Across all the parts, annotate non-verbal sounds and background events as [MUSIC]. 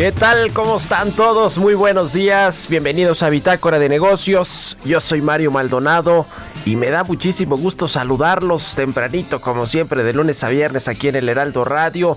¿Qué tal? ¿Cómo están todos? Muy buenos días. Bienvenidos a Bitácora de Negocios. Yo soy Mario Maldonado y me da muchísimo gusto saludarlos tempranito, como siempre, de lunes a viernes aquí en el Heraldo Radio.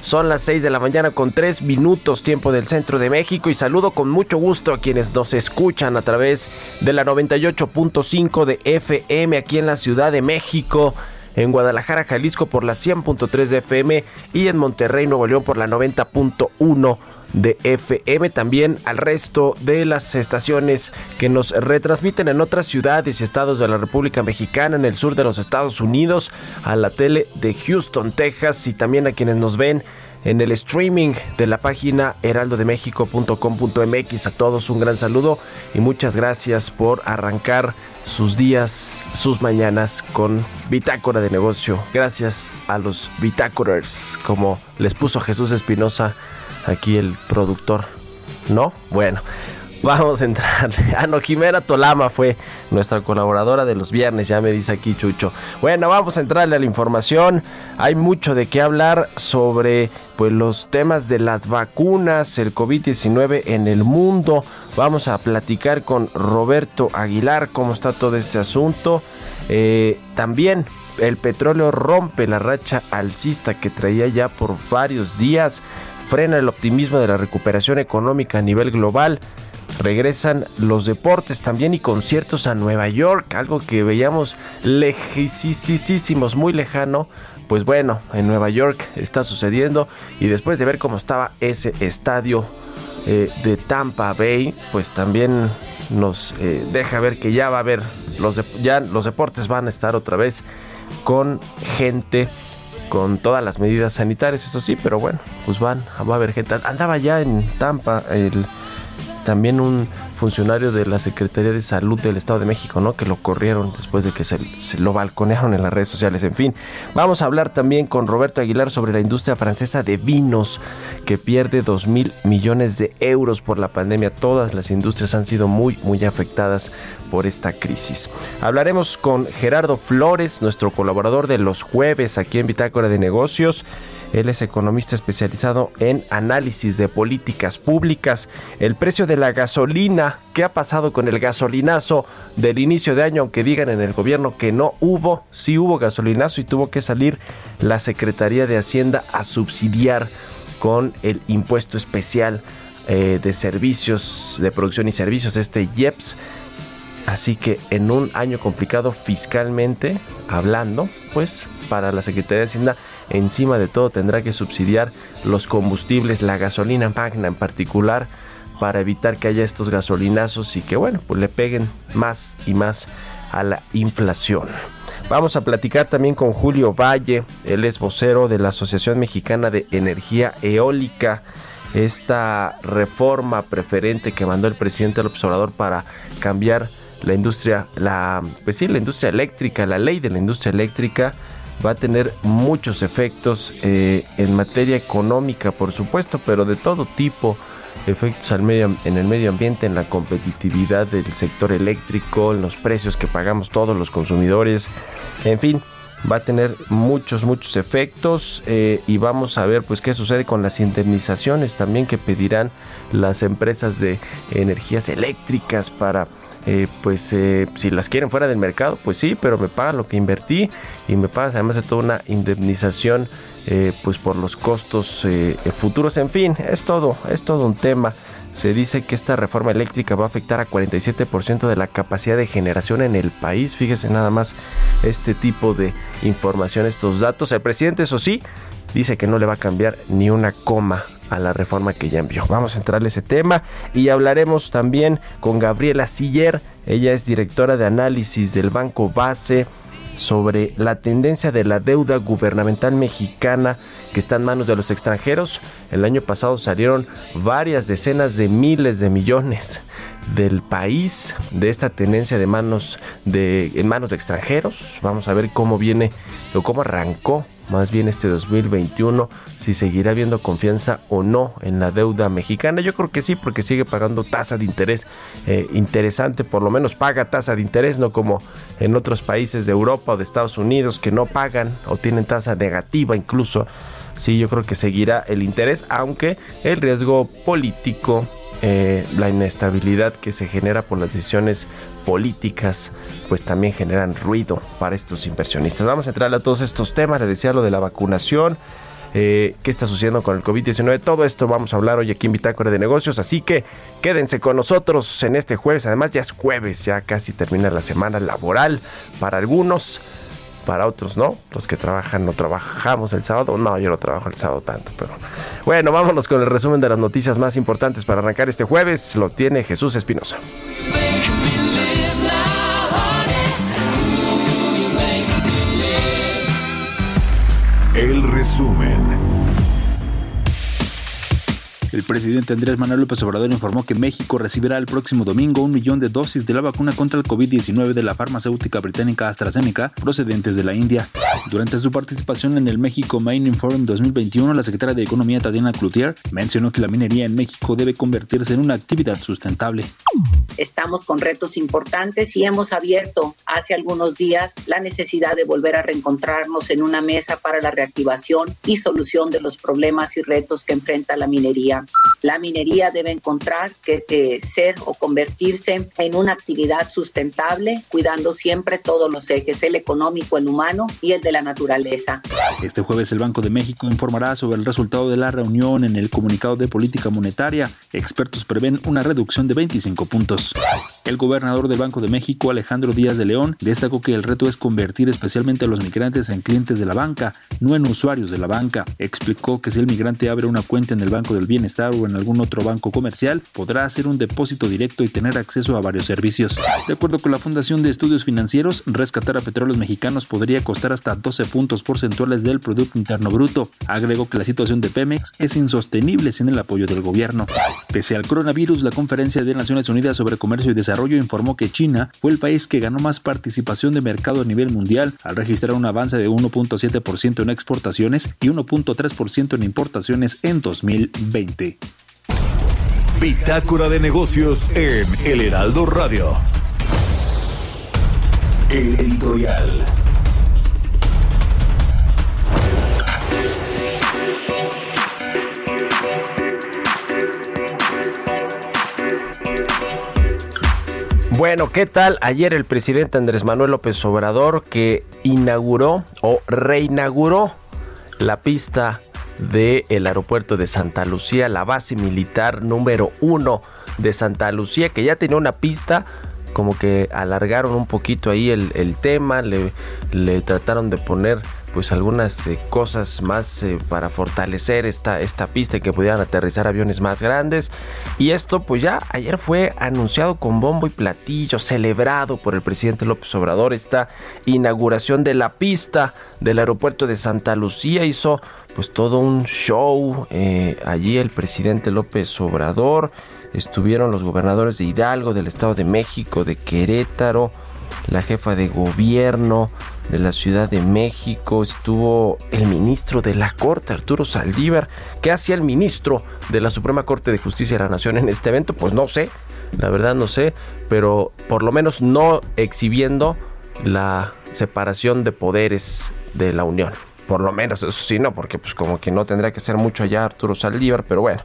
Son las 6 de la mañana con 3 minutos tiempo del centro de México y saludo con mucho gusto a quienes nos escuchan a través de la 98.5 de FM aquí en la Ciudad de México en Guadalajara, Jalisco por la 100.3 de FM y en Monterrey, Nuevo León por la 90.1 de FM, también al resto de las estaciones que nos retransmiten en otras ciudades y estados de la República Mexicana, en el sur de los Estados Unidos, a la tele de Houston, Texas y también a quienes nos ven en el streaming de la página heraldodemexico.com.mx. A todos un gran saludo y muchas gracias por arrancar sus días, sus mañanas con Bitácora de Negocio. Gracias a los Bitácorers, como les puso Jesús Espinosa aquí el productor. ¿No? Bueno, [LAUGHS] vamos a entrar. [LAUGHS] Ah, no, Jimena Tolama fue nuestra colaboradora de los viernes, ya me dice aquí Chucho. Bueno, vamos a entrarle a la información. Hay mucho de qué hablar sobre pues, los temas de las vacunas, el COVID-19 en el mundo. Vamos a platicar con Roberto Aguilar cómo está todo este asunto. Eh, también el petróleo rompe la racha alcista que traía ya por varios días frena el optimismo de la recuperación económica a nivel global. Regresan los deportes también y conciertos a Nueva York, algo que veíamos lejísimos, muy lejano. Pues bueno, en Nueva York está sucediendo y después de ver cómo estaba ese estadio eh, de Tampa Bay, pues también nos eh, deja ver que ya va a haber los ya los deportes van a estar otra vez con gente con todas las medidas sanitarias, eso sí, pero bueno, pues van, va a haber gente. Andaba ya en Tampa el, también un funcionario de la Secretaría de Salud del Estado de México, ¿no? Que lo corrieron después de que se, lo balconearon en las redes sociales. En fin, vamos a hablar también con Roberto Aguilar sobre la industria francesa de vinos que pierde 2 mil millones de euros por la pandemia. Todas las industrias han sido muy, muy afectadas por esta crisis. Hablaremos con Gerardo Flores, nuestro colaborador de los jueves aquí en Bitácora de Negocios. Él es economista especializado en análisis de políticas públicas. El precio de la gasolina, ¿qué ha pasado con el gasolinazo del inicio de año? Aunque digan en el gobierno que no hubo, sí hubo gasolinazo y tuvo que salir la Secretaría de Hacienda a subsidiar con el impuesto especial eh, de servicios, de producción y servicios, este IEPS. Así que en un año complicado fiscalmente hablando, pues para la Secretaría de Hacienda encima de todo tendrá que subsidiar los combustibles, la gasolina magna en particular, para evitar que haya estos gasolinazos y que bueno, pues le peguen más y más a la inflación. Vamos a platicar también con Julio Valle, él es vocero de la Asociación Mexicana de Energía Eólica esta reforma preferente que mandó el presidente del observador para cambiar la industria, la, pues sí, la industria eléctrica, la ley de la industria eléctrica va a tener muchos efectos eh, en materia económica, por supuesto, pero de todo tipo efectos al medio, en el medio ambiente, en la competitividad del sector eléctrico, en los precios que pagamos todos los consumidores, en fin, va a tener muchos, muchos efectos eh, y vamos a ver pues qué sucede con las indemnizaciones también que pedirán las empresas de energías eléctricas para eh, pues eh, si las quieren fuera del mercado pues sí pero me pagan lo que invertí y me pagan además de toda una indemnización pues por los costos futuros en fin es todo es todo un tema se dice que esta reforma eléctrica va a afectar a 47% de la capacidad de generación en el país. Fíjese nada más este tipo de información, estos datos. El presidente, eso sí, dice que no le va a cambiar ni una coma a la reforma que ya envió. Vamos a entrarle ese tema y hablaremos también con Gabriela Siller. Ella es directora de análisis del Banco Base sobre la tendencia de la deuda gubernamental mexicana que está en manos de los extranjeros. El año pasado salieron varias decenas de miles de millones del país de esta tendencia de manos de en manos de extranjeros. Vamos a ver cómo viene o cómo arrancó más bien este 2021, si seguirá habiendo confianza o no en la deuda mexicana. Yo creo que sí, porque sigue pagando tasa de interés eh, interesante, por lo menos paga tasa de interés, no como en otros países de Europa o de Estados Unidos que no pagan o tienen tasa negativa incluso. Sí, yo creo que seguirá el interés, aunque el riesgo político eh, la inestabilidad que se genera por las decisiones políticas, pues también generan ruido para estos inversionistas. Vamos a entrar a todos estos temas, le decía lo de la vacunación. Eh, qué está sucediendo con el COVID-19. Todo esto vamos a hablar hoy aquí en Bitácora de Negocios, así que quédense con nosotros en este jueves. Además ya es jueves, ya casi termina la semana laboral para algunos para otros no. Los que trabajan no trabajamos el sábado. No, yo no trabajo el sábado tanto, pero bueno, vámonos con el resumen de las noticias más importantes para arrancar este jueves. Lo tiene Jesús Espinosa. El resumen. El presidente Andrés Manuel López Obrador informó que México recibirá el próximo domingo un millón de dosis de la vacuna contra el COVID-19 de la farmacéutica británica AstraZeneca procedentes de la India. Durante su participación en el México Mining Forum 2021, la secretaria de Economía Tatiana Cloutier mencionó que la minería en México debe convertirse en una actividad sustentable. Estamos con retos importantes y hemos abierto hace algunos días la necesidad de volver a reencontrarnos en una mesa para la reactivación y solución de los problemas y retos que enfrenta la minería la minería debe encontrar que ser o convertirse en una actividad sustentable, cuidando siempre todos los ejes, el económico, el humano y el de la naturaleza. Este jueves el Banco de México informará sobre el resultado de la reunión en el comunicado de política monetaria. Expertos prevén una reducción de 25 puntos. El gobernador del Banco de México, Alejandro Díaz de León, destacó que el reto es convertir especialmente a los migrantes en clientes de la banca, no en usuarios de la banca. Explicó que si el migrante abre una cuenta en el Banco del Bienestar, o en algún otro banco comercial, podrá hacer un depósito directo y tener acceso a varios servicios. De acuerdo con la Fundación de Estudios Financieros, rescatar a petróleos mexicanos podría costar hasta 12 puntos porcentuales del Producto Interno Bruto. Agregó que la situación de Pemex es insostenible sin el apoyo del gobierno. Pese al coronavirus, la Conferencia de Naciones Unidas sobre Comercio y Desarrollo informó que China fue el país que ganó más participación de mercado a nivel mundial al registrar un avance de 1.7% en exportaciones y 1.3% en importaciones en 2020. Bitácora de negocios en El Heraldo Radio. El editorial. Bueno, ¿qué tal? Ayer el presidente Andrés Manuel López Obrador que inauguró o reinauguró la pista del aeropuerto de Santa Lucía, la base militar número uno de Santa Lucía, que ya tenía una pista como que alargaron un poquito ahí el, tema, le, le, trataron de poner pues algunas eh, cosas más eh, para fortalecer esta, esta pista y que pudieran aterrizar aviones más grandes. Y esto pues ya ayer fue anunciado con bombo y platillo, celebrado por el presidente López Obrador esta inauguración de la pista del aeropuerto de Santa Lucía. Hizo pues todo un show eh, allí el presidente López Obrador. Estuvieron los gobernadores de Hidalgo, del Estado de México, de Querétaro, la jefa de gobierno, de la Ciudad de México, estuvo el ministro de la Corte, Arturo Saldívar. ¿Qué hacía el ministro de la Suprema Corte de Justicia de la Nación en este evento? Pues no sé, la verdad no sé, pero por lo menos no exhibiendo la separación de poderes de la Unión por lo menos eso sí, no, porque pues como que no tendría que ser mucho allá Arturo Saldívar, pero bueno,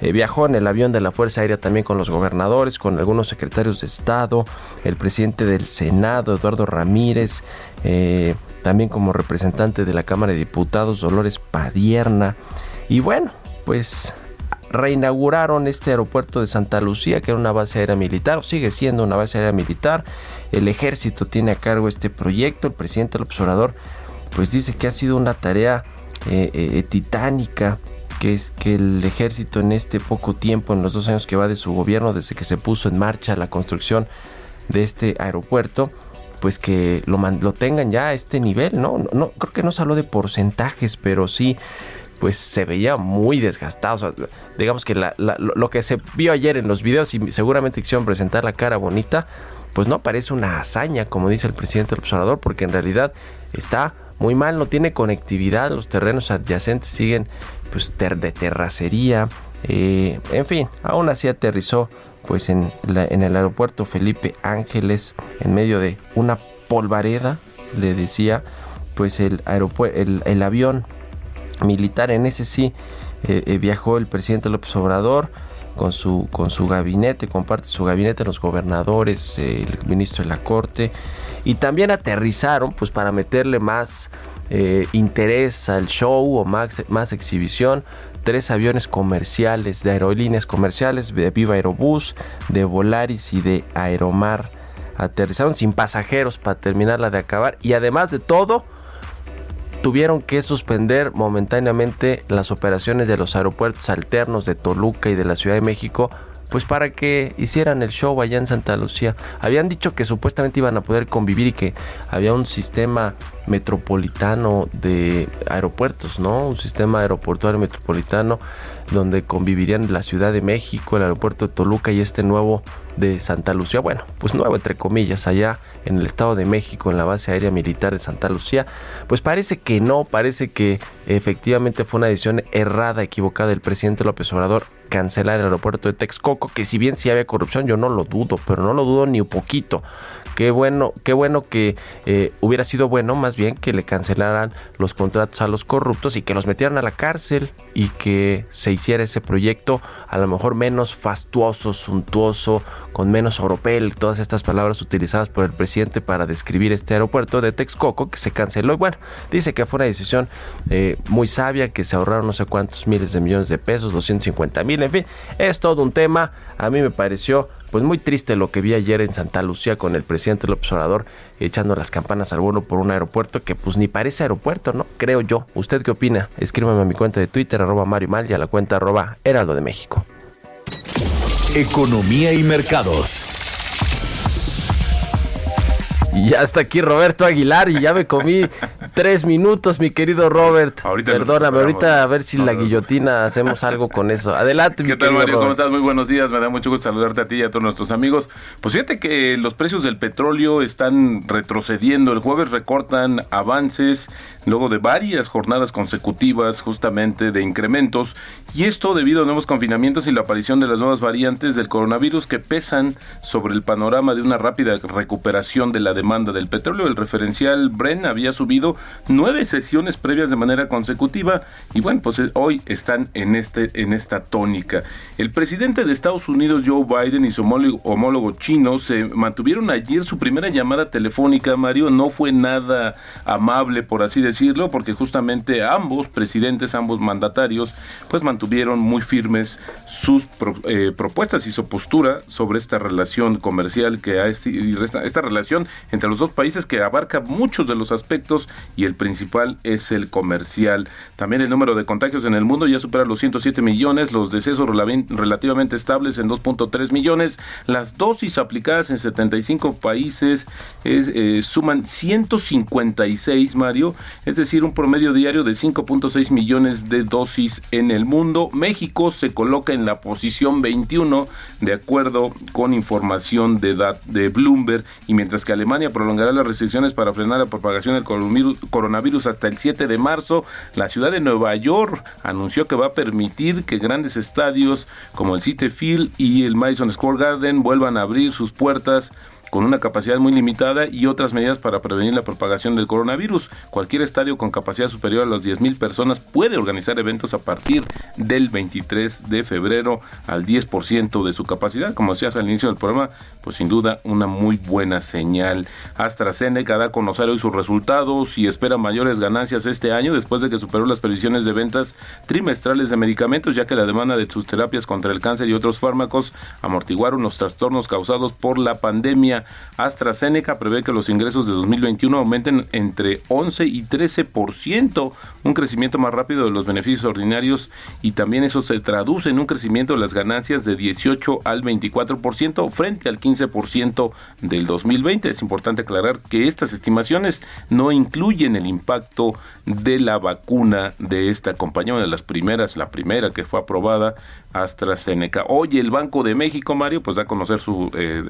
eh, viajó en el avión de la Fuerza Aérea también con los gobernadores, con algunos secretarios de Estado, el presidente del Senado, Eduardo Ramírez, eh, también como representante de la Cámara de Diputados, Dolores Padierna, y bueno, pues reinauguraron este aeropuerto de Santa Lucía, que era una base aérea militar, o sigue siendo una base aérea militar. El ejército tiene a cargo este proyecto. El presidente del observador pues dice que ha sido una tarea eh, eh, titánica que es que el ejército en este poco tiempo, en los dos años que va de su gobierno, desde que se puso en marcha la construcción de este aeropuerto, pues que lo, tengan ya a este nivel, ¿no? ¿no? creo que no se habló de porcentajes, pero sí, pues se veía muy desgastado. digamos que lo que se vio ayer en los videos y seguramente quisieron presentar la cara bonita, pues no parece una hazaña, como dice el presidente del observador, porque en realidad está muy mal, no tiene conectividad, los terrenos adyacentes siguen pues de terracería, eh, en fin, aún así aterrizó pues en, en el aeropuerto Felipe Ángeles en medio de una polvareda, le decía, pues el, el, el avión militar. En ese sí eh, eh, viajó el presidente López Obrador con su, con su gabinete, comparte su gabinete, los gobernadores, el ministro de la Corte, y también aterrizaron pues para meterle más eh, interés al show o más, más exhibición tres aviones comerciales de aerolíneas comerciales de Viva Aerobús, de Volaris y de Aeromar. Aterrizaron sin pasajeros para terminarla de acabar y además de todo tuvieron que suspender momentáneamente las operaciones de los aeropuertos alternos de Toluca y de la Ciudad de México pues para que hicieran el show allá en Santa Lucía. Habían dicho que supuestamente iban a poder convivir y que había un sistema metropolitano de aeropuertos, ¿no? Un sistema aeroportuario metropolitano donde convivirían la Ciudad de México, el aeropuerto de Toluca y este nuevo de Santa Lucía. Bueno, pues nuevo entre comillas, allá en el Estado de México, en la base aérea militar de Santa Lucía. Pues parece que no, parece que efectivamente fue una decisión errada, equivocada del presidente López Obrador cancelar el aeropuerto de Texcoco, que si bien sí había corrupción, yo no lo dudo, pero no lo dudo ni un poquito. Qué bueno, qué bueno que eh, hubiera sido bueno más bien que le cancelaran los contratos a los corruptos y que los metieran a la cárcel y que se hiciera ese proyecto a lo mejor menos fastuoso, suntuoso, con menos oropel, todas estas palabras utilizadas por el presidente para describir este aeropuerto de Texcoco que se canceló. Y bueno, dice que fue una decisión eh, muy sabia, que se ahorraron no sé cuántos miles de millones de pesos, 250 mil, en fin, es todo un tema. A mí me pareció pues muy triste lo que vi ayer en Santa Lucía con el presidente López Obrador echando las campanas al vuelo por un aeropuerto que pues ni parece aeropuerto, ¿no? Creo yo. ¿Usted qué opina? Escríbame a mi cuenta de Twitter, arroba Mario Mal y a la cuenta arroba Heraldo de México. Economía y mercados. Y ya está aquí Roberto Aguilar y ya me comí tres minutos, mi querido Robert. Perdóname, ahorita a ver si la guillotina hacemos algo con eso. Adelante, ¿Qué tal, Mario? ¿Cómo estás? Muy buenos días. Me da mucho gusto saludarte a ti y a todos nuestros amigos. Pues fíjate que los precios del petróleo están retrocediendo. El jueves recortan avances luego de varias jornadas consecutivas justamente de incrementos. Y esto debido a nuevos confinamientos y la aparición de las nuevas variantes del coronavirus que pesan sobre el panorama de una rápida recuperación de la demanda demanda del petróleo. El referencial Bren había subido nueve sesiones previas de manera consecutiva y bueno, pues eh, hoy están en, este, en esta tónica. El presidente de Estados Unidos, Joe Biden, y su homólogo, chino se mantuvieron ayer su primera llamada telefónica, Mario. No fue nada amable, por así decirlo, porque justamente ambos presidentes, ambos mandatarios, pues mantuvieron muy firmes sus eh, propuestas y su postura sobre esta relación comercial que ha esta relación entre los dos países que abarca muchos de los aspectos y el principal es el comercial. También el número de contagios en el mundo ya supera los 107 millones, los decesos relativamente estables en 2.3 millones, las dosis aplicadas en 75 países eh, suman 156, Mario, es decir, un promedio diario de 5.6 millones de dosis en el mundo. México se coloca en la posición 21 de acuerdo con información de, de Bloomberg y mientras que Alemania prolongará las restricciones para frenar la propagación del coronavirus hasta el 7 de marzo, la ciudad de Nueva York anunció que va a permitir que grandes estadios como el City Field y el Madison Square Garden vuelvan a abrir sus puertas con una capacidad muy limitada y otras medidas para prevenir la propagación del coronavirus. Cualquier estadio con capacidad superior a las 10.000 personas puede organizar eventos a partir del 23 de febrero al 10% de su capacidad. Como decías al inicio del programa, pues sin duda una muy buena señal. AstraZeneca da a conocer hoy sus resultados y espera mayores ganancias este año después de que superó las previsiones de ventas trimestrales de medicamentos, ya que la demanda de sus terapias contra el cáncer y otros fármacos amortiguaron los trastornos causados por la pandemia. AstraZeneca prevé que los ingresos de 2021 aumenten entre 11 y 13%, un crecimiento más rápido de los beneficios ordinarios y también eso se traduce en un crecimiento de las ganancias de 18 al 24% frente al 15% del 2020. Es importante aclarar que estas estimaciones no incluyen el impacto de la vacuna de esta compañía, una de las primeras, la primera que fue aprobada, AstraZeneca. Hoy el Banco de México, Mario, pues da a conocer su, eh,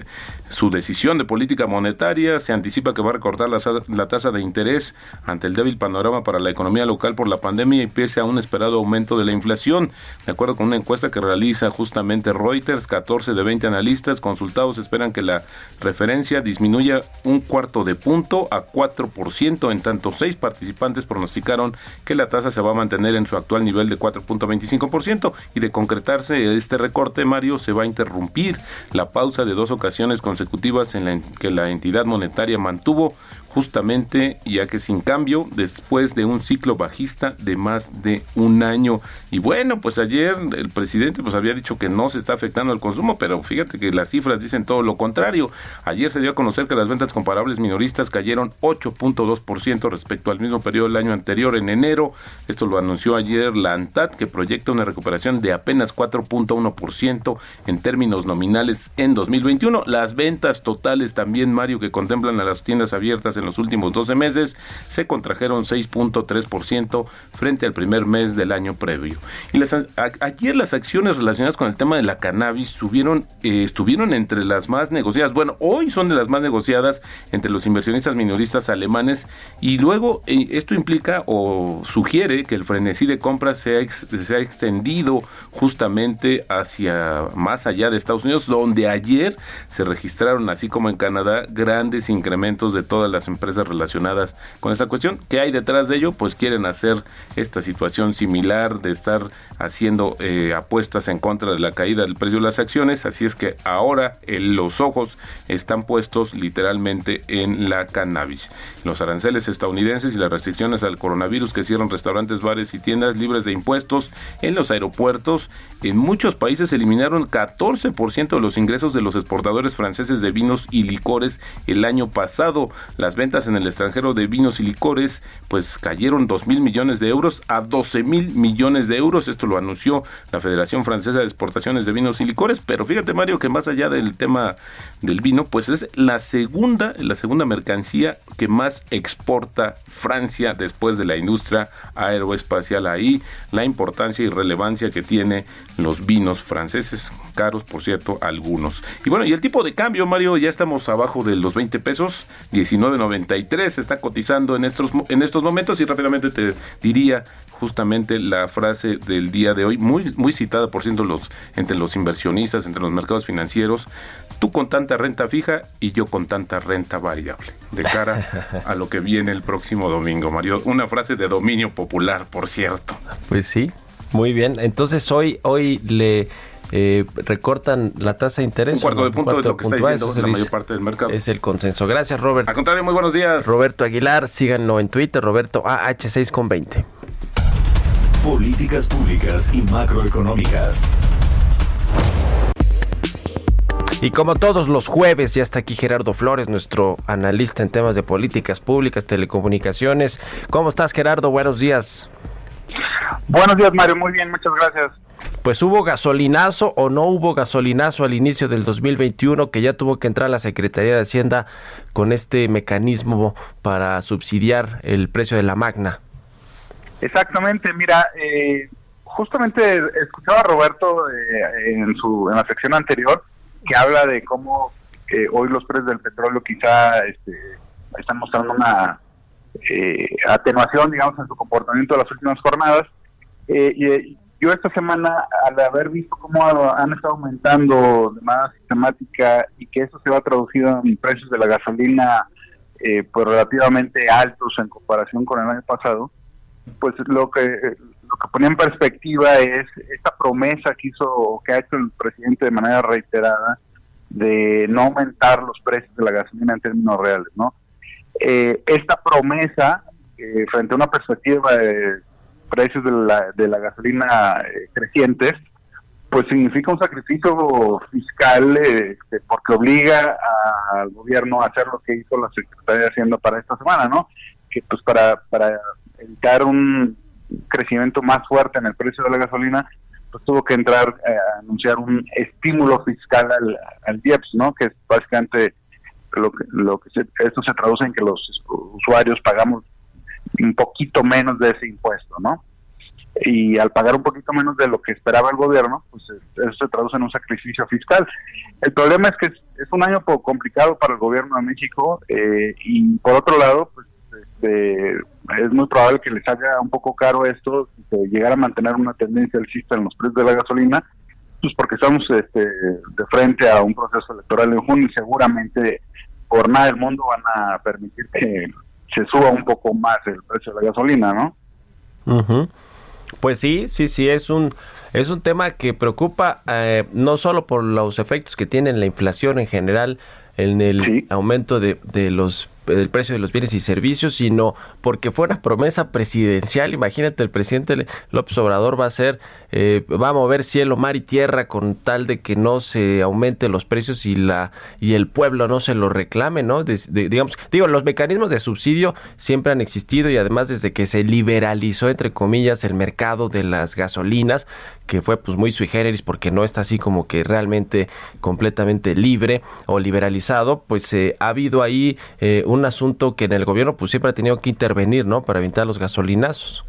su decisión de política monetaria. Se anticipa que va a recortar la, la, tasa de interés ante el débil panorama para la economía local por la pandemia y pese a un esperado aumento de la inflación. De acuerdo con una encuesta que realiza justamente Reuters, 14 de 20 analistas consultados esperan que la referencia disminuya un cuarto de punto a 4%, en tanto seis participantes pronosticaron que la tasa se va a mantener en su actual nivel de 4.25% y de concretar este recorte, Mario, se va a interrumpir la pausa de dos ocasiones consecutivas en la que la entidad monetaria mantuvo justamente ya que sin cambio después de un ciclo bajista de más de un año. Y bueno pues ayer el presidente pues había dicho que no se está afectando al consumo pero fíjate que las cifras dicen todo lo contrario. Ayer se dio a conocer que las ventas comparables minoristas cayeron 8.2% respecto al mismo periodo del año anterior en enero. Esto lo anunció ayer la ANTAD que proyecta una recuperación de apenas 4.1% en términos nominales en 2021 las ventas totales también Mario que contemplan a las tiendas abiertas en en los últimos 12 meses se contrajeron 6.3% frente al primer mes del año previo. Y las, ayer las acciones relacionadas con el tema de la cannabis subieron, eh, estuvieron entre las más negociadas. Bueno, hoy son de las más negociadas entre los inversionistas minoristas alemanes y luego eh, esto implica o sugiere que el frenesí de compras se ha, se ha extendido justamente hacia más allá de Estados Unidos, donde ayer se registraron, así como en Canadá, grandes incrementos de todas las empresas relacionadas con esta cuestión. ¿Qué hay detrás de ello? Pues quieren hacer esta situación similar de estar haciendo eh, apuestas en contra de la caída del precio de las acciones. Así es que ahora los ojos están puestos literalmente en la cannabis. Los aranceles estadounidenses y las restricciones al coronavirus que cierran restaurantes, bares y tiendas libres de impuestos en los aeropuertos. En muchos países eliminaron 14% de los ingresos de los exportadores franceses de vinos y licores el año pasado. Las ventas en el extranjero de vinos y licores pues cayeron 2 mil millones de euros a 12 mil millones de euros. Esto lo anunció la Federación Francesa de Exportaciones de Vinos y Licores. Pero fíjate Mario que más allá del tema del vino pues es la segunda, la segunda mercancía que más exporta Francia después de la industria aeroespacial. Ahí la importancia y relevancia que tiene los vinos franceses, caros por cierto algunos. Y bueno, y el tipo de cambio Mario ya estamos abajo de los 20 pesos, 19.90 93 está cotizando en estos, en estos momentos y rápidamente te diría justamente la frase del día de hoy, muy, muy citada por ciento los, entre los inversionistas, entre los mercados financieros, tú con tanta renta fija y yo con tanta renta variable, de cara a lo que viene el próximo domingo, Mario. Una frase de dominio popular, por cierto. Pues sí, muy bien. Entonces hoy, hoy le eh, recortan la tasa de interés. Un cuarto de punto de lo que está diciendo la mayor parte del mercado. Es el consenso. Gracias, Robert. Al contrario, muy buenos días. Roberto Aguilar, síganlo en Twitter, Roberto AH6 con 20. Políticas públicas y macroeconómicas. Y como todos los jueves, ya está aquí Gerardo Flores, nuestro analista en temas de políticas públicas, telecomunicaciones. ¿Cómo estás, Gerardo? Buenos días. Buenos días, Mario. Muy bien, muchas gracias. Pues hubo gasolinazo o no hubo gasolinazo al inicio del 2021 que ya tuvo que entrar la Secretaría de Hacienda con este mecanismo para subsidiar el precio de la magna. Exactamente, mira, eh, justamente escuchaba a Roberto eh, en, su, en la sección anterior que habla de cómo eh, hoy los precios del petróleo quizá este, están mostrando una atenuación, digamos, en su comportamiento de las últimas jornadas. y yo esta semana, al haber visto cómo han estado aumentando de manera sistemática y que eso se va traducido en precios de la gasolina eh, pues relativamente altos en comparación con el año pasado, pues lo que lo que ponía en perspectiva es esta promesa que hizo que ha hecho el presidente de manera reiterada de no aumentar los precios de la gasolina en términos reales, ¿no? Eh, esta promesa eh, frente a una perspectiva de precios de la, de la gasolina eh, crecientes, pues significa un sacrificio fiscal este, porque obliga al gobierno a hacer lo que hizo la Secretaría de Hacienda para esta semana, ¿no? Que pues para, para evitar un crecimiento más fuerte en el precio de la gasolina, pues tuvo que entrar eh, a anunciar un estímulo fiscal al, al ¿no? Que es básicamente lo que, lo que esto se traduce en que los usuarios pagamos un poquito menos de ese impuesto, ¿no? Y al pagar un poquito menos de lo que esperaba el gobierno, pues eso se traduce en un sacrificio fiscal. El problema es que es, un año complicado para el gobierno de México eh, y por otro lado, pues este, es muy probable que les haga un poco caro esto, llegar a mantener una tendencia alcista en los precios de la gasolina, pues porque estamos este, de frente a un proceso electoral en junio y seguramente por nada del mundo van a permitir que se suba un poco más el precio de la gasolina, ¿no? Pues sí, sí, sí, es un, es un tema que preocupa eh, no solo por los efectos que tiene la inflación en general, en el aumento de, de los del precio de los bienes y servicios, sino porque fue una promesa presidencial. Imagínate, el presidente López Obrador va a ser, eh, va a mover cielo, mar y tierra con tal de que no se aumente los precios y la y el pueblo no se lo reclame, ¿no? digamos, digo, los mecanismos de subsidio siempre han existido y además desde que se liberalizó entre comillas el mercado de las gasolinas, que fue pues muy sui generis porque no está así como que realmente completamente libre o liberalizado, pues eh, ha habido ahí eh, un asunto que en el gobierno pues siempre ha tenido que intervenir, ¿no? Para evitar los gasolinazos.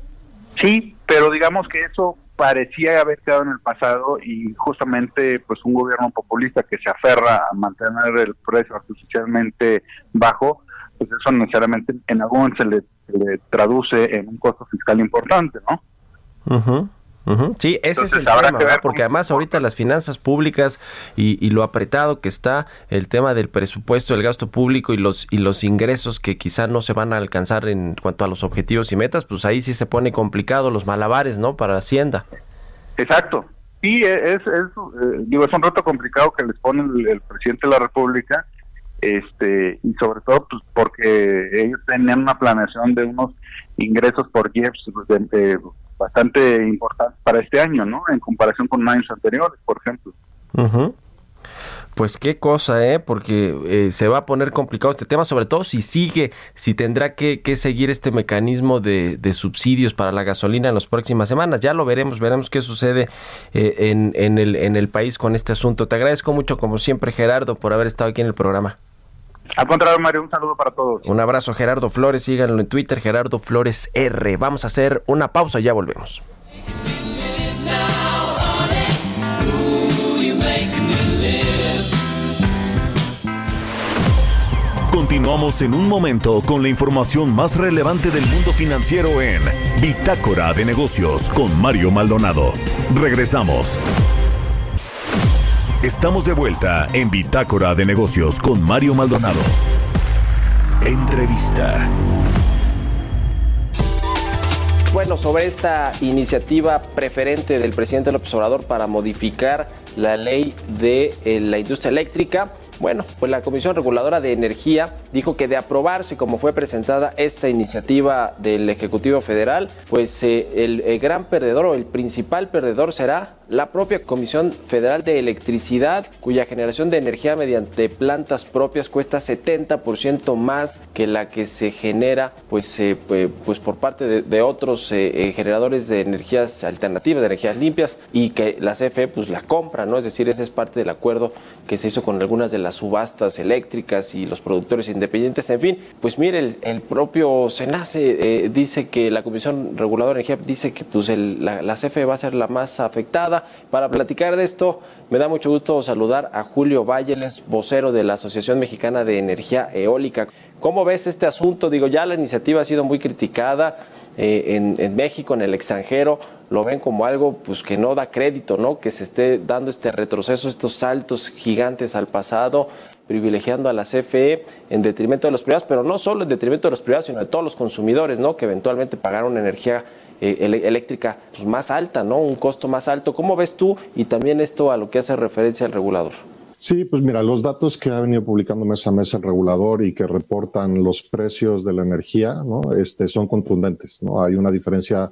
Sí, pero digamos que eso parecía haber quedado en el pasado y justamente pues un gobierno populista que se aferra a mantener el precio artificialmente bajo, pues eso necesariamente en algún se le, se le traduce en un costo fiscal importante, ¿no? Sí, ese es el tema, porque además ahorita las finanzas públicas y, lo apretado que está el tema del presupuesto, el gasto público y los y los ingresos que quizá no se van a alcanzar en cuanto a los objetivos y metas, pues ahí sí se pone complicado los malabares, ¿no? Para Hacienda. Exacto. Sí, es, es, eh, digo, es un reto complicado que les pone el, presidente de la República, este y sobre todo pues porque ellos tenían una planeación de unos ingresos por IEPS de bastante importante para este año, ¿no? En comparación con años anteriores, por ejemplo. Pues qué cosa, ¿eh? Porque eh, se va a poner complicado este tema, sobre todo si sigue, si tendrá que, seguir este mecanismo de, subsidios para la gasolina en las próximas semanas. Ya lo veremos, veremos qué sucede eh, en, el, en el país con este asunto. Te agradezco mucho, como siempre, Gerardo, por haber estado aquí en el programa. Al contrario, Mario, un saludo para todos. Un abrazo, Gerardo Flores. Síganlo en Twitter, Gerardo Flores R. Vamos a hacer una pausa y ya volvemos. Continuamos en un momento con la información más relevante del mundo financiero en Bitácora de Negocios con Mario Maldonado. Regresamos. Estamos de vuelta en Bitácora de Negocios con Mario Maldonado. Entrevista. Bueno, sobre esta iniciativa preferente del presidente López Obrador para modificar la ley de eh, la industria eléctrica, bueno, pues la Comisión Reguladora de Energía dijo que de aprobarse como fue presentada esta iniciativa del Ejecutivo Federal, pues eh, el, gran perdedor o el principal perdedor será la propia Comisión Federal de Electricidad, cuya generación de energía mediante plantas propias cuesta 70% más que la que se genera pues, eh, pues por parte de, otros eh, eh, generadores de energías alternativas, de energías limpias, y que la CFE pues la compra, ¿no? Es decir, ese es parte del acuerdo que se hizo con algunas de las subastas eléctricas y los productores independientes. En fin, pues mire, el, propio SENACE dice que la Comisión Reguladora de Energía dice que pues la, la CFE va a ser la más afectada. Para platicar de esto, me da mucho gusto saludar a Julio Valles, vocero de la Asociación Mexicana de Energía Eólica. ¿Cómo ves este asunto? Digo, ya la iniciativa ha sido muy criticada eh, en, México, en el extranjero, lo ven como algo pues, que no da crédito, ¿no? Que se esté dando este retroceso, estos saltos gigantes al pasado, privilegiando a la CFE en detrimento de los privados, pero no solo en detrimento de los privados, sino de todos los consumidores, ¿no? Que eventualmente pagaron energía eh, eléctrica pues, más alta, ¿no? Un costo más alto. ¿Cómo ves tú? Y también esto a lo que hace referencia al regulador. Sí, pues mira, los datos que ha venido publicando mes a mes el regulador y que reportan los precios de la energía, ¿no? Este, son contundentes, ¿no? Hay una diferencia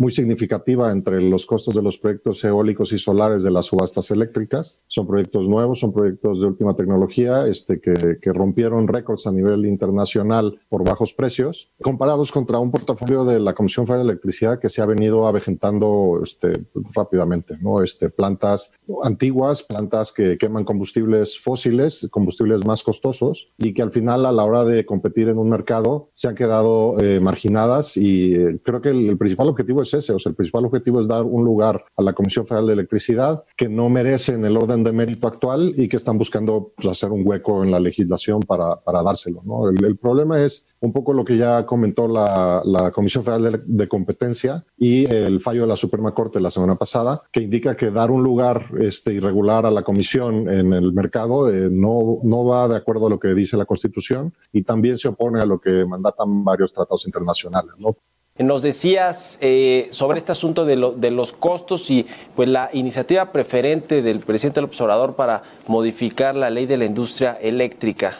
muy significativa entre los costos de los proyectos eólicos y solares de las subastas eléctricas. Son proyectos nuevos, son proyectos de última tecnología este, que, que rompieron récords a nivel internacional por bajos precios, comparados contra un portafolio de la Comisión Federal de Electricidad que se ha venido avejentando este, rápidamente. ¿no? Este, plantas antiguas, plantas que queman combustibles fósiles, combustibles más costosos y que al final a la hora de competir en un mercado se han quedado eh, marginadas y eh, creo que el, el principal objetivo es ese. O sea, el principal objetivo es dar un lugar a la Comisión Federal de Electricidad que no merece en el orden de mérito actual y que están buscando pues, hacer un hueco en la legislación para, para dárselo. ¿no? El, problema es un poco lo que ya comentó la, la Comisión Federal de, Competencia y el fallo de la Suprema Corte la semana pasada, que indica que dar un lugar este, irregular a la Comisión en el mercado eh, no, no va de acuerdo a lo que dice la Constitución y también se opone a lo que mandatan varios tratados internacionales. ¿no? Nos decías eh, sobre este asunto de, los costos y pues la iniciativa preferente del presidente López Obrador para modificar la ley de la industria eléctrica.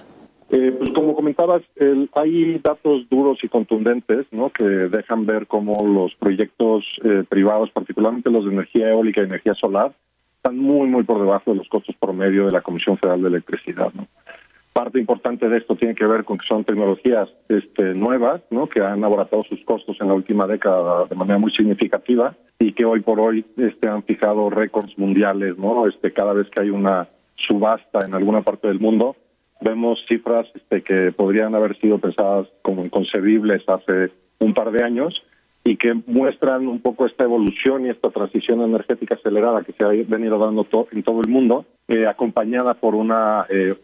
Eh, pues como comentabas, hay datos duros y contundentes ¿no? que dejan ver cómo los proyectos eh, privados, particularmente los de energía eólica y energía solar, están muy, muy por debajo de los costos promedio de la Comisión Federal de Electricidad. ¿no? Parte importante de esto tiene que ver con que son tecnologías este, nuevas, ¿no? que han abaratado sus costos en la última década de manera muy significativa y que hoy por hoy este, han fijado récords mundiales. ¿no? Este, cada vez que hay una subasta en alguna parte del mundo, vemos cifras este, que podrían haber sido pensadas como inconcebibles hace un par de años y que muestran un poco esta evolución y esta transición energética acelerada que se ha venido dando en todo el mundo, eh, acompañada por una eh,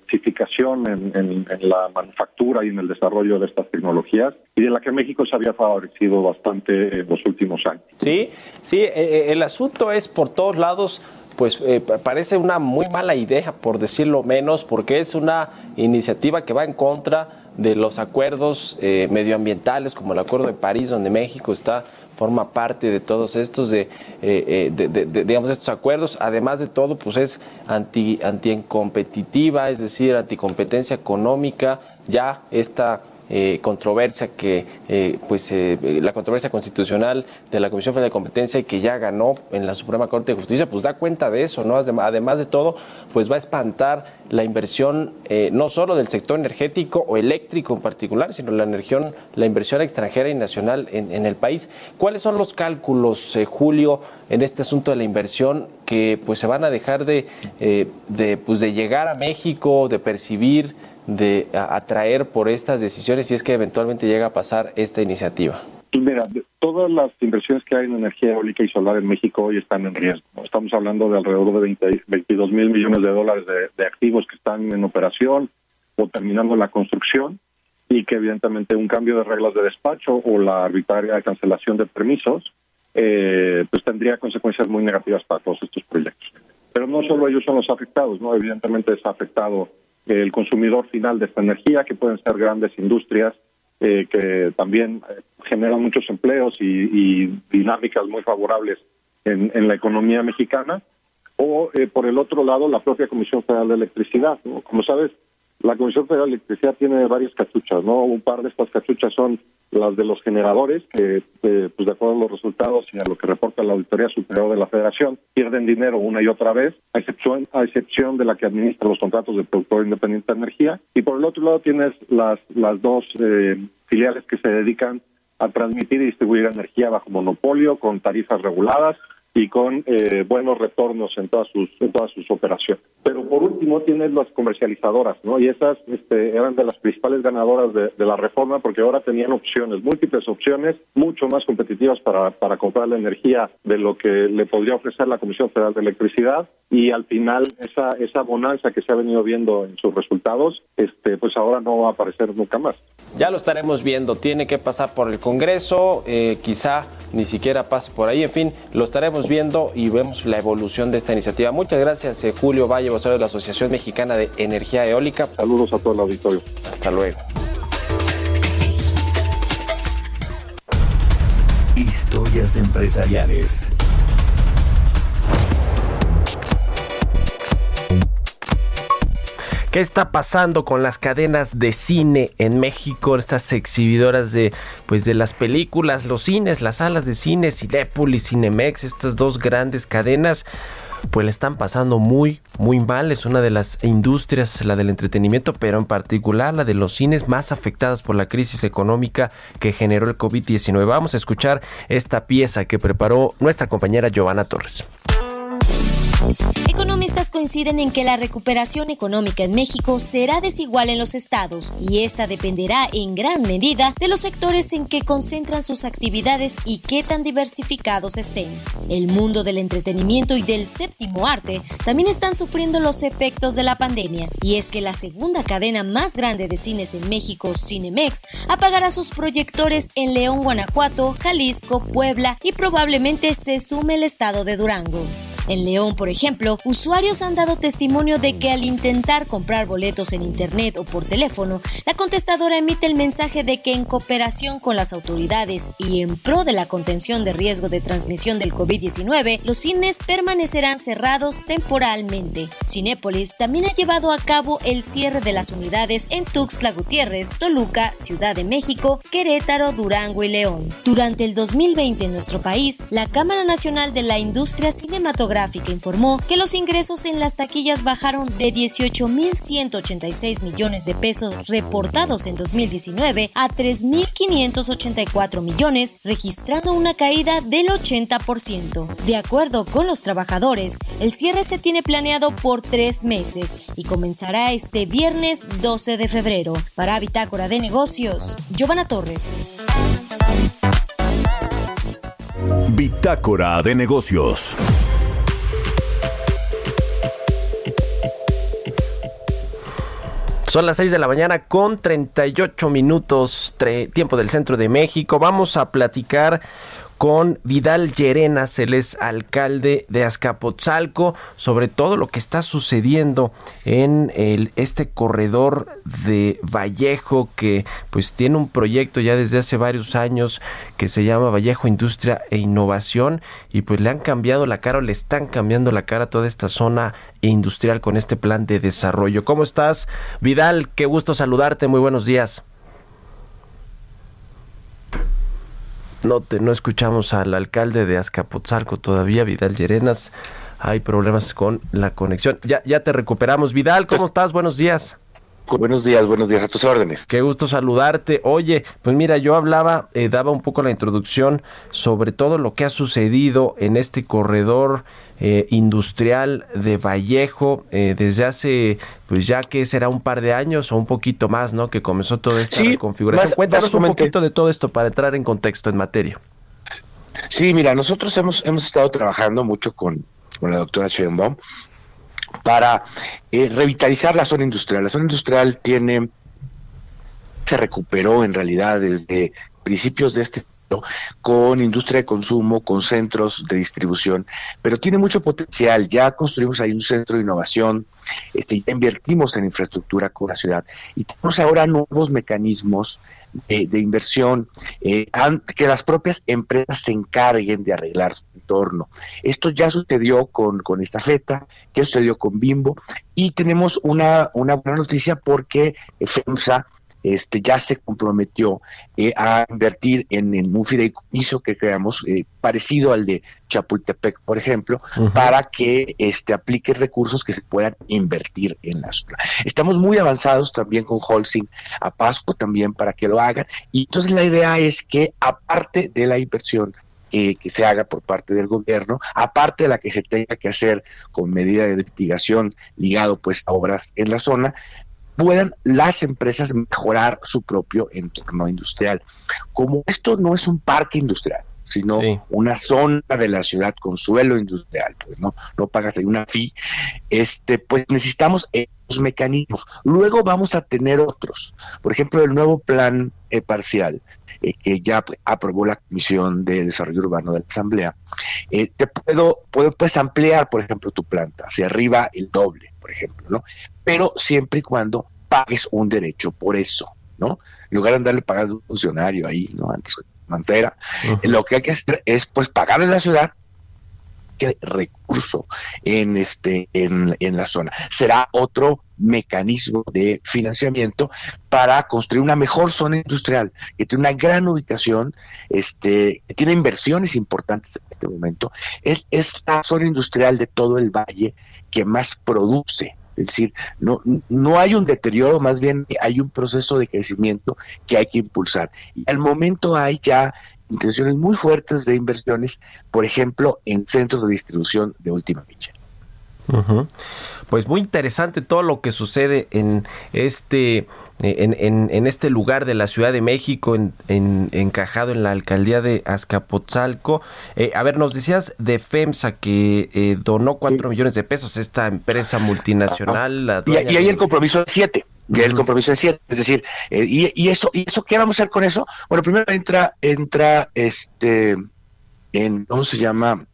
en, la manufactura y en el desarrollo de estas tecnologías y de la que México se había favorecido bastante en los últimos años. Sí, sí, eh, eh, el asunto es por todos lados pues parece una muy mala idea, por decirlo menos, porque es una iniciativa que va en contra de los acuerdos eh, medioambientales, como el Acuerdo de París, donde México está forma parte de todos estos de, eh, eh, digamos estos acuerdos. Además de todo pues es anti anti competitiva es decir anticompetencia económica. Ya esta eh, controversia que, eh, pues, eh, la controversia constitucional de la Comisión Federal de Competencia y que ya ganó en la Suprema Corte de Justicia, pues da cuenta de eso, ¿no? Además de todo, pues va a espantar la inversión no solo del sector energético o eléctrico en particular, sino la, inversión, la inversión extranjera y nacional en, el país. ¿Cuáles son los cálculos, Julio, en este asunto de la inversión que pues se van a dejar de, de, pues, de llegar a México, de percibir? De atraer por estas decisiones si es que eventualmente llega a pasar esta iniciativa? Pues mira, todas las inversiones que hay en energía eólica y solar en México hoy están en riesgo. Estamos hablando de alrededor de 20, 22 mil millones de dólares de, activos que están en operación o terminando la construcción y que evidentemente un cambio de reglas de despacho o la arbitraria cancelación de permisos eh, pues tendría consecuencias muy negativas para todos estos proyectos. Pero no solo ellos son los afectados, no evidentemente es afectado el consumidor final de esta energía, que pueden ser grandes industrias eh, que también eh, generan muchos empleos y, dinámicas muy favorables en, la economía mexicana, o eh, por el otro lado la propia Comisión Federal de Electricidad. Como sabes, la Comisión Federal de Electricidad tiene varias cachuchas, ¿no? Un par de estas cachuchas son las de los generadores, que eh, pues de acuerdo a los resultados y a lo que reporta la Auditoría Superior de la Federación, pierden dinero una y otra vez, a excepción, a excepción de la que administra los contratos de productor independiente de energía. Y por el otro lado tienes las, las dos eh, filiales que se dedican a transmitir y distribuir energía bajo monopolio con tarifas reguladas y con eh, buenos retornos en todas sus en todas sus operaciones. Pero por último tienes las comercializadoras, ¿no? Y esas este, eran de las principales ganadoras de, la reforma porque ahora tenían opciones, múltiples opciones, mucho más competitivas para, para comprar la energía de lo que le podría ofrecer la Comisión Federal de Electricidad y al final esa esa bonanza que se ha venido viendo en sus resultados, este, pues ahora no va a aparecer nunca más. Ya lo estaremos viendo, tiene que pasar por el Congreso, eh, quizá ni siquiera pase por ahí, en fin, lo estaremos viendo y vemos la evolución de esta iniciativa. Muchas gracias, eh, Julio Valle, vocero de la Asociación Mexicana de Energía Eólica. Saludos a todo el auditorio. Hasta luego. Historias empresariales. ¿Qué está pasando con las cadenas de cine en México? Estas exhibidoras de pues de las películas, los cines, las salas de cine, Cinépolis, Cinemex, estas dos grandes cadenas pues le están pasando muy, muy mal. Es una de las industrias, la del entretenimiento, pero en particular la de los cines más afectadas por la crisis económica que generó el COVID-19. Vamos a escuchar esta pieza que preparó nuestra compañera Giovanna Torres. Economistas coinciden en que la recuperación económica en México será desigual en los estados y esta dependerá en gran medida de los sectores en que concentran sus actividades y qué tan diversificados estén. El mundo del entretenimiento y del séptimo arte también están sufriendo los efectos de la pandemia y es que la segunda cadena más grande de cines en México, Cinemex, apagará sus proyectores en León, Guanajuato, Jalisco, Puebla y probablemente se sume el estado de Durango. En León, por ejemplo, usuarios han dado testimonio de que al intentar comprar boletos en Internet o por teléfono, la contestadora emite el mensaje de que en cooperación con las autoridades y en pro de la contención de riesgo de transmisión del COVID-19, los cines permanecerán cerrados temporalmente. Cinépolis también ha llevado a cabo el cierre de las unidades en Tuxtla Gutiérrez, Toluca, Ciudad de México, Querétaro, Durango y León. Durante el 2020 en nuestro país, la Cámara Nacional de la Industria Cinematográfica informó que los ingresos en las taquillas bajaron de 18.186 millones de pesos reportados en 2019 a 3.584 millones, registrando una caída del 80%. De acuerdo con los trabajadores, el cierre se tiene planeado por tres meses y comenzará este viernes 12 de febrero. Para Bitácora de Negocios, Giovanna Torres. Bitácora de Negocios. Son las 6 de la mañana con 38 minutos, tiempo del centro de México. Vamos a platicar con Vidal Llerenas, él es alcalde de Azcapotzalco, sobre todo lo que está sucediendo en el, este corredor de Vallejo, que pues tiene un proyecto ya desde hace varios años que se llama Vallejo Industria e Innovación, y pues le han cambiado la cara o le están cambiando la cara a toda esta zona industrial con este plan de desarrollo. ¿Cómo estás, Vidal? Qué gusto saludarte, muy buenos días. No, te, no escuchamos al alcalde de Azcapotzalco todavía, Vidal Llerenas. Hay problemas con la conexión. Ya, ya te recuperamos. Vidal, ¿cómo estás? Buenos días. Buenos días, buenos días a tus órdenes. Qué gusto saludarte. Oye, pues mira, yo hablaba, eh, daba un poco la introducción sobre todo lo que ha sucedido en este corredor eh, industrial de Vallejo eh, desde hace, pues ya que será un par de años o un poquito más, ¿no? Que comenzó toda esta configuración. Cuéntanos un poquito de todo esto para entrar en contexto en materia. Sí, mira, nosotros hemos, hemos estado trabajando mucho con, con la doctora Schoenbaum para eh, revitalizar la zona industrial. La zona industrial tiene se recuperó en realidad desde principios de este con industria de consumo, con centros de distribución, pero tiene mucho potencial. Ya construimos ahí un centro de innovación, este, ya invertimos en infraestructura con la ciudad y tenemos ahora nuevos mecanismos de, inversión, eh, que las propias empresas se encarguen de arreglar su entorno. Esto ya sucedió con, con esta feta, ya sucedió con Bimbo y tenemos una, una buena noticia porque FEMSA este, ya se comprometió eh, a invertir en, un fideicomiso que creamos eh, parecido al de Chapultepec, por ejemplo, para que este, aplique recursos que se puedan invertir en la zona. Estamos muy avanzados también con Holcim a Pasco también para que lo hagan. Y entonces la idea es que aparte de la inversión que, se haga por parte del gobierno, aparte de la que se tenga que hacer con medida de investigación ligado pues a obras en la zona, puedan las empresas mejorar su propio entorno industrial. Como esto no es un parque industrial, sino una zona de la ciudad con suelo industrial, pues no, no pagas ahí una fee, este, pues necesitamos esos mecanismos. Luego vamos a tener otros. Por ejemplo, el nuevo plan eh, parcial eh, que ya aprobó la Comisión de Desarrollo Urbano de la Asamblea, eh, te puedo, puedo, puedes ampliar, por ejemplo, tu planta hacia arriba el doble, por ejemplo, ¿no? Pero siempre y cuando pagues un derecho por eso, ¿no? En lugar de andarle pagando a un funcionario ahí, ¿no? Antes Mancera, lo que hay que hacer es pues pagarle a la ciudad que recurso en este en, en, la zona. Será otro mecanismo de financiamiento para construir una mejor zona industrial que tiene una gran ubicación, este, que tiene inversiones importantes en este momento. Es, es la zona industrial de todo el valle que más produce es decir, no, no hay un deterioro, más bien hay un proceso de crecimiento que hay que impulsar. Y al momento hay ya intenciones muy fuertes de inversiones, por ejemplo, en centros de distribución de última milla. Pues muy interesante todo lo que sucede en este en, en, este lugar de la Ciudad de México, en, encajado en la alcaldía de Azcapotzalco. Eh, a ver, nos decías de FEMSA que eh, donó cuatro millones de pesos esta empresa multinacional. y, y hay el compromiso de siete que el compromiso de siete, es decir, eh, y, y, eso, y eso, ¿qué vamos a hacer con eso? Bueno, primero entra, entra, este, en, ¿cómo se llama?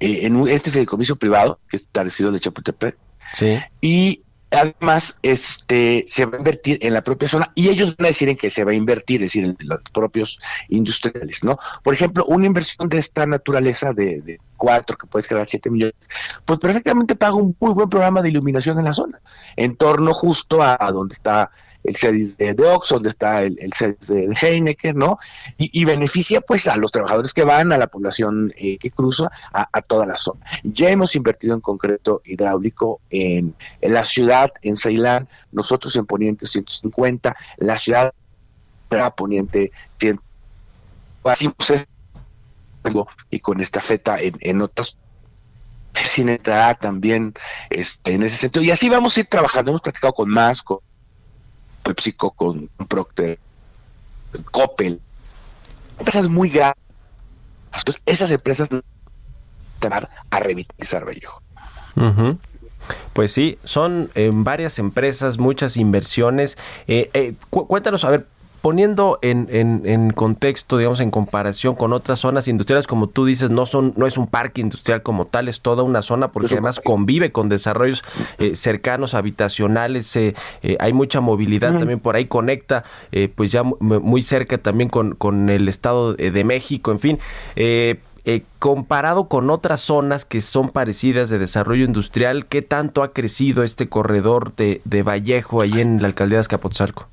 en este fideicomiso privado, que es parecido de Chapultepec, sí. y Además, este, se va a invertir en la propia zona y ellos van a decir en que se va a invertir, es decir, en los propios industriales, ¿no? Por ejemplo, una inversión de esta naturaleza de, de cuatro, que puedes crear siete millones, pues perfectamente paga un muy buen programa de iluminación en la zona, en torno justo a, donde está el CEDIS de, Ox, donde está el, el CEDIS de, Heineken, ¿no? Y, beneficia pues a los trabajadores que van, a la población eh, que cruza, a, toda la zona. Ya hemos invertido en concreto hidráulico en, la ciudad, en Ceilán, nosotros en Poniente 150, la ciudad Poniente 100. Así pues, y con esta feta en, en otras sin entrar también este, en ese sentido. Y así vamos a ir trabajando. Hemos platicado con más, con PepsiCo, con Procter, Coppel, empresas muy grandes. Entonces, esas empresas van a revitalizar Vallejo. Pues sí, son varias empresas, muchas inversiones. Eh, eh, cuéntanos, a ver, poniendo en, en, contexto, digamos, en comparación con otras zonas industriales, como tú dices, no son, no es un parque industrial como tal, es toda una zona porque además convive con desarrollos eh, cercanos, habitacionales, eh, eh, hay mucha movilidad también por ahí, conecta, pues ya muy cerca también con, con el Estado de México, en fin. comparado con otras zonas que son parecidas de desarrollo industrial, ¿qué tanto ha crecido este corredor de, de Vallejo ahí en la alcaldía de Azcapotzalco?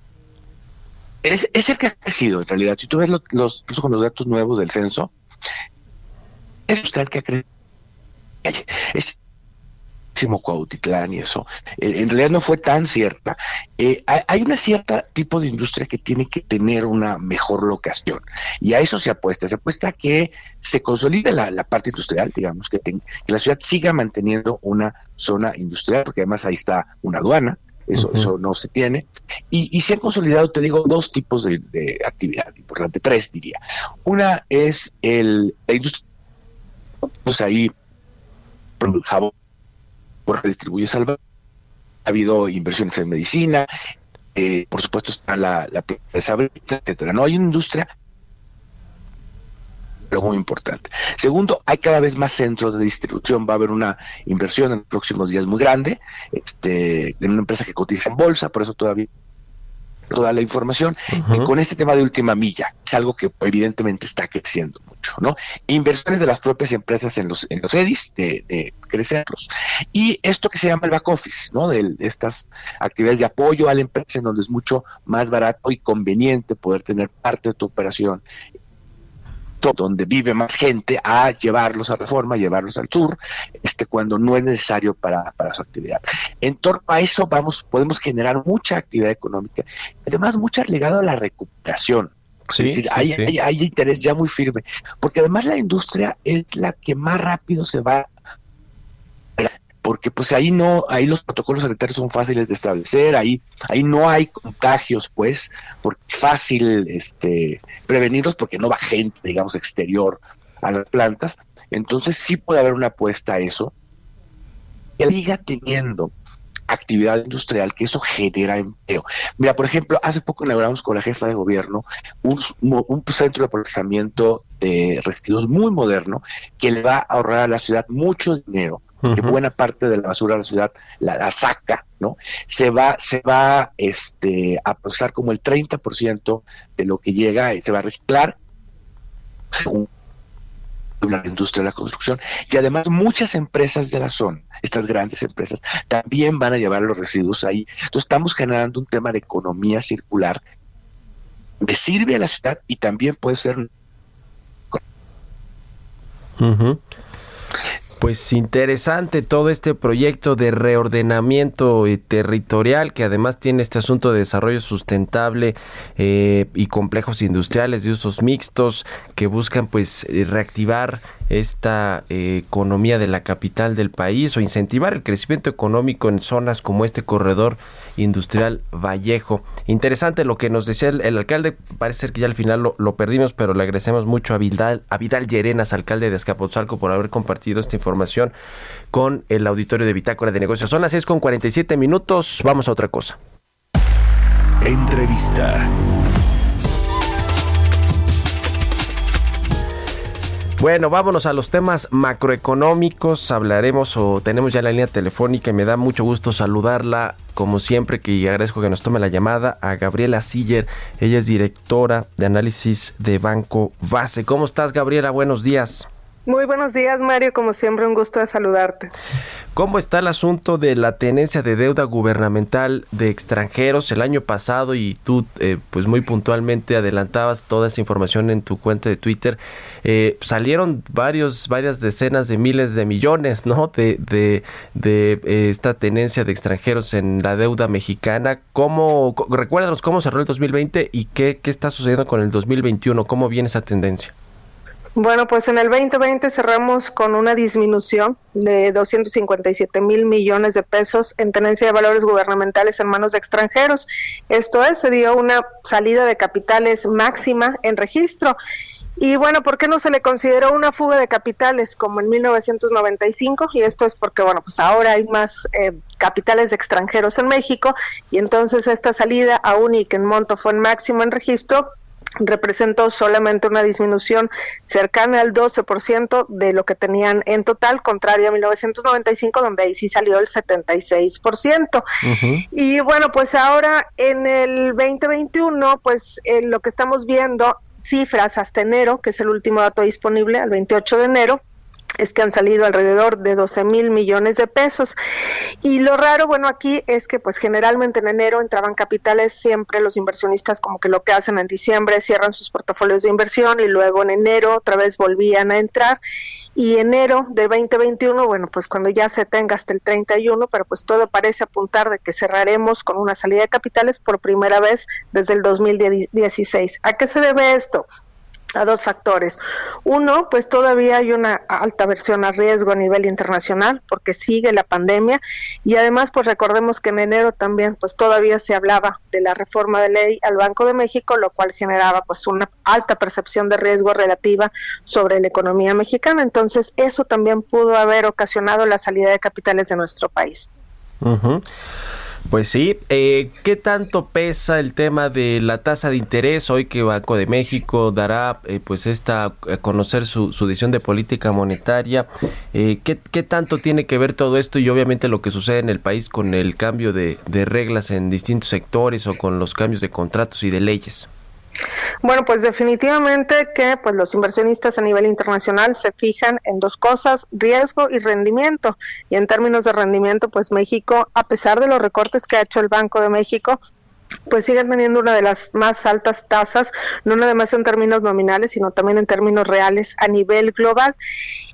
Es, es, el que ha crecido en realidad. Si tú ves los, los, con los datos nuevos del censo, es usted que ha crecido. Es Cuautitlán y eso, eh, en realidad no fue tan cierta. Eh, hay una cierta tipo de industria que tiene que tener una mejor locación y a eso se apuesta. Se apuesta a que se consolide la, parte industrial, digamos, que, que, la ciudad siga manteniendo una zona industrial, porque además ahí está una aduana, eso, eso no se tiene. Y, se han consolidado, te digo, dos tipos de, actividad importante, tres diría. Una es el, la industria, pues ahí, jabón, distribuye salva. Ha habido inversiones en medicina, eh, por supuesto está la, la de Sabrita, etcétera. No hay una industria lo muy importante. Segundo, hay cada vez más centros de distribución. Va a haber una inversión en los próximos días muy grande, este, en una empresa que cotiza en bolsa, por eso todavía toda la información. y con este tema de última milla, es algo que evidentemente está creciendo mucho, ¿no? Inversiones de las propias empresas en los, en los EDIs, de, de crecerlos. Y esto que se llama el back office, ¿no? De estas actividades de apoyo a la empresa, en donde es mucho más barato y conveniente poder tener parte de tu operación donde vive más gente a llevarlos a reforma, llevarlos al sur, este, cuando no es necesario para, para su actividad. En torno a eso vamos, podemos generar mucha actividad económica, además mucha ligado a la recuperación. es decir, hay, hay, interés ya muy firme, porque además la industria es la que más rápido se va porque pues ahí no, ahí los protocolos sanitarios son fáciles de establecer, ahí, ahí no hay contagios, pues, porque es fácil este prevenirlos porque no va gente, digamos, exterior a las plantas. Entonces sí puede haber una apuesta a eso. Que siga teniendo actividad industrial, que eso genera empleo. Mira, por ejemplo, hace poco inauguramos con la jefa de gobierno un, un, centro de procesamiento de residuos muy moderno que le va a ahorrar a la ciudad mucho dinero que buena parte de la basura de la ciudad la, saca, ¿no? Se va, se va este, a procesar como el 30% de lo que llega y se va a reciclar. La industria de la construcción. Y además muchas empresas de la zona, estas grandes empresas, también van a llevar los residuos ahí. Entonces estamos generando un tema de economía circular. Que sirve a la ciudad y también puede ser pues interesante todo este proyecto de reordenamiento eh, territorial que además tiene este asunto de desarrollo sustentable eh, y complejos industriales de usos mixtos que buscan pues eh, reactivar esta economía de la capital del país o incentivar el crecimiento económico en zonas como este corredor industrial Vallejo. Interesante lo que nos decía el, alcalde, parece ser que ya al final lo, perdimos, pero le agradecemos mucho a Vidal, a Llerenas, alcalde de Escapotzalco, por haber compartido esta información con el auditorio de Bitácora de Negocios. Son las 6 con 47 minutos, vamos a otra cosa. Entrevista. Bueno, vámonos a los temas macroeconómicos. Hablaremos o tenemos ya la línea telefónica y me da mucho gusto saludarla, como siempre, que agradezco que nos tome la llamada a Gabriela Siller. Ella es directora de análisis de Banco Base. ¿Cómo estás, Gabriela? Buenos días. Muy buenos días, Mario. Como siempre, un gusto de saludarte. ¿Cómo está el asunto de la tenencia de deuda gubernamental de extranjeros el año pasado? Y tú, eh, pues muy puntualmente adelantabas toda esa información en tu cuenta de Twitter. Eh, salieron varios, varias decenas de miles de millones, ¿no? De, de, de eh, esta tenencia de extranjeros en la deuda mexicana. ¿Cómo, recuérdanos cómo cerró el 2020 y qué, qué está sucediendo con el 2021? ¿Cómo viene esa tendencia? Bueno, pues en el 2020 cerramos con una disminución de 257 mil millones de pesos en tenencia de valores gubernamentales en manos de extranjeros. Esto es, se dio una salida de capitales máxima en registro. Y bueno, ¿por qué no se le consideró una fuga de capitales como en 1995? Y esto es porque, bueno, pues ahora hay más eh, capitales extranjeros en México y entonces esta salida, aún y que en monto fue en máximo en registro, representó solamente una disminución cercana al 12% de lo que tenían en total, contrario a 1995, donde ahí sí salió el 76%. Y bueno, pues ahora en el 2021, pues lo que estamos viendo, cifras hasta enero, que es el último dato disponible, al 28 de enero, es que han salido alrededor de 12 mil millones de pesos. Y lo raro, bueno, aquí es que pues generalmente en enero entraban capitales, siempre los inversionistas como que lo que hacen en diciembre cierran sus portafolios de inversión y luego en enero otra vez volvían a entrar. Y enero de 2021, bueno, pues cuando ya se tenga hasta el 31, pero pues todo parece apuntar de que cerraremos con una salida de capitales por primera vez desde el 2016. ¿A qué se debe esto? A dos factores. Uno, pues todavía hay una alta versión a riesgo a nivel internacional porque sigue la pandemia y además pues recordemos que en enero también pues todavía se hablaba de la reforma de ley al Banco de México, lo cual generaba pues una alta percepción de riesgo relativa sobre la economía mexicana. Entonces eso también pudo haber ocasionado la salida de capitales de nuestro país. Pues sí, eh, ¿qué tanto pesa el tema de la tasa de interés hoy que Banco de México dará eh, pues esta a conocer su, decisión de política monetaria? Eh, ¿qué, ¿qué, tanto tiene que ver todo esto y obviamente lo que sucede en el país con el cambio de reglas en distintos sectores o con los cambios de contratos y de leyes? Bueno, pues definitivamente que pues los inversionistas a nivel internacional se fijan en dos cosas, riesgo y rendimiento. Y en términos de rendimiento, pues México, a pesar de los recortes que ha hecho el Banco de México, pues siguen teniendo una de las más altas tasas, no nada más en términos nominales, sino también en términos reales a nivel global.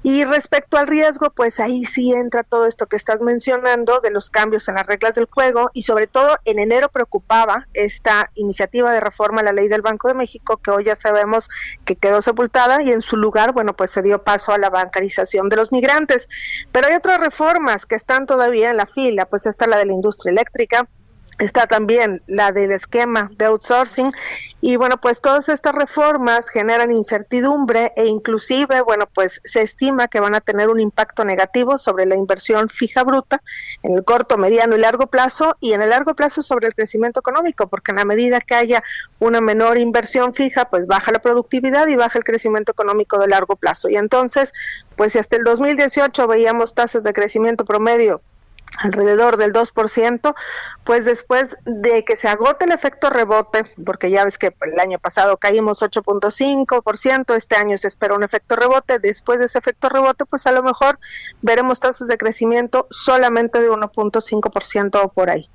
Y respecto al riesgo, pues ahí sí entra todo esto que estás mencionando de los cambios en las reglas del juego y sobre todo en enero preocupaba esta iniciativa de reforma a la ley del Banco de México que hoy ya sabemos que quedó sepultada y en su lugar, bueno, pues se dio paso a la bancarización de los migrantes. Pero hay otras reformas que están todavía en la fila, pues está la de la industria eléctrica, está también la del esquema de outsourcing. Y bueno pues todas estas reformas generan incertidumbre e inclusive bueno pues se estima que van a tener un impacto negativo sobre la inversión fija bruta en el corto, mediano y largo plazo y en el largo plazo sobre el crecimiento económico porque en la medida que haya una menor inversión fija pues baja la productividad y baja el crecimiento económico de largo plazo. Y entonces pues si hasta el 2018 veíamos tasas de crecimiento promedio alrededor del 2%, pues después de que se agote el efecto rebote, porque ya ves que el año pasado caímos 8.5%, este año se espera un efecto rebote, después de ese efecto rebote, pues a lo mejor veremos tasas de crecimiento solamente de 1.5% o por ahí.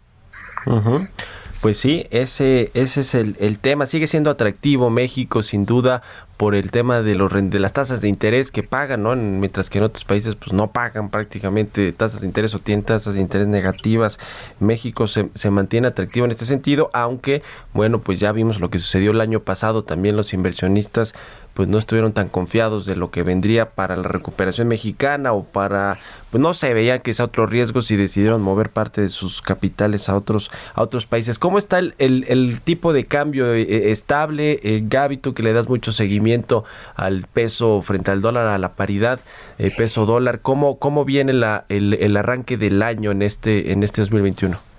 Pues sí, ese, ese es el, el, tema. Sigue siendo atractivo México, sin duda, por el tema de, los, de las tasas de interés que pagan, ¿no? Mientras que en otros países pues no pagan prácticamente tasas de interés o tienen tasas de interés negativas. México se, se mantiene atractivo en este sentido, aunque, bueno, pues ya vimos lo que sucedió el año pasado. También los inversionistas pues no estuvieron tan confiados de lo que vendría para la recuperación mexicana o para pues no se veían quizá otros riesgos y decidieron mover parte de sus capitales a otros a otros países. ¿Cómo está el, el, tipo de cambio eh, estable, eh, Gaby, tú que le das mucho seguimiento al peso frente al dólar, a la paridad eh, peso dólar, ¿cómo, cómo viene la, el, el arranque del año en este en este 2021?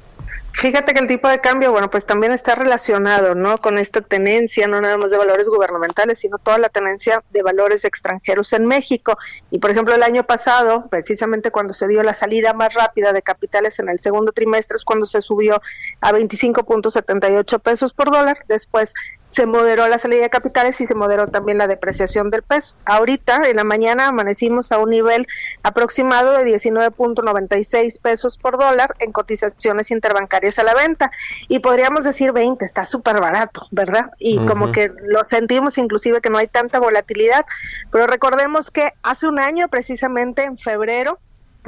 Fíjate que el tipo de cambio, bueno, pues también está relacionado, ¿no? Con esta tenencia, no nada más de valores gubernamentales, sino toda la tenencia de valores extranjeros en México. Y por ejemplo, el año pasado, precisamente cuando se dio la salida más rápida de capitales en el segundo trimestre, es cuando se subió a 25.78 pesos por dólar. Después se moderó la salida de capitales y se moderó también la depreciación del peso. Ahorita, en la mañana, amanecimos a un nivel aproximado de 19.96 pesos por dólar en cotizaciones interbancarias a la venta. Y podríamos decir 20, está súper barato, ¿verdad? Y como que lo sentimos inclusive que no hay tanta volatilidad. Pero recordemos que hace un año, precisamente en febrero,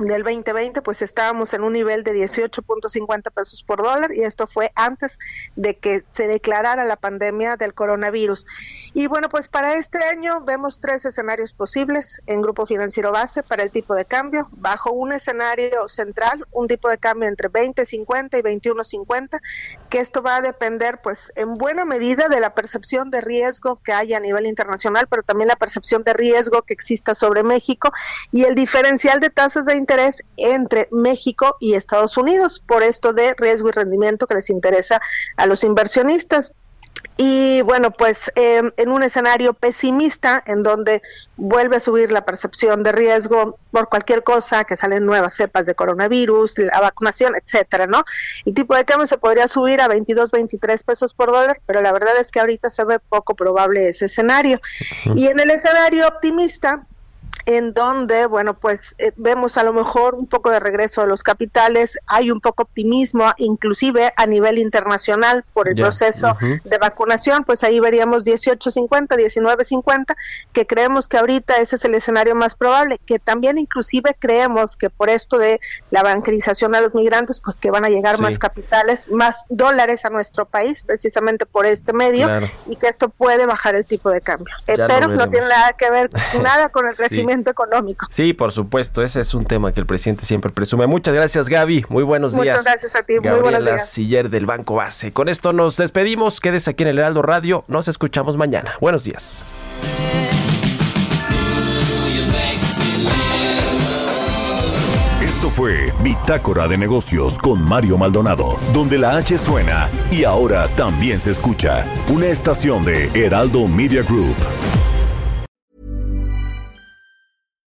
del 2020 pues estábamos en un nivel de 18.50 pesos por dólar y esto fue antes de que se declarara la pandemia del coronavirus. Y bueno, pues para este año vemos tres escenarios posibles en Grupo Financiero Base para el tipo de cambio, bajo un escenario central, un tipo de cambio entre 20.50 y 21.50, que esto va a depender pues en buena medida de la percepción de riesgo que haya a nivel internacional, pero también la percepción de riesgo que exista sobre México y el diferencial de tasas de interés entre México y Estados Unidos por esto de riesgo y rendimiento que les interesa a los inversionistas. Y bueno, pues eh, en un escenario pesimista, en donde vuelve a subir la percepción de riesgo por cualquier cosa, que salen nuevas cepas de coronavirus, la vacunación, etcétera, ¿no? El tipo de cambio se podría subir a 22, 23 pesos por dólar, pero la verdad es que ahorita se ve poco probable ese escenario. Y en el escenario optimista, en donde, bueno, pues eh, vemos a lo mejor un poco de regreso de los capitales, hay un poco optimismo, inclusive a nivel internacional por el yeah. proceso uh -huh. de vacunación, pues ahí veríamos 18.50, 19.50, que creemos que ahorita ese es el escenario más probable, que también inclusive creemos que por esto de la bancarización a los migrantes, pues que van a llegar sí. más capitales, más dólares a nuestro país, precisamente por este medio, claro. y que esto puede bajar el tipo de cambio. Eh, pero no tiene nada que ver, [LAUGHS] nada con el crecimiento sí económico. Sí, por supuesto, ese es un tema que el presidente siempre presume. Muchas gracias, Gaby. Muy buenos días. Muchas gracias a ti. Gabriela Muy buenos días. Siller del Banco Base. Con esto nos despedimos. Quédese aquí en el Heraldo Radio. Nos escuchamos mañana. Buenos días. Esto Esto fue Bitácora de Negocios con Mario Maldonado, donde la H suena y ahora también se escucha. Una estación de Heraldo Media Group.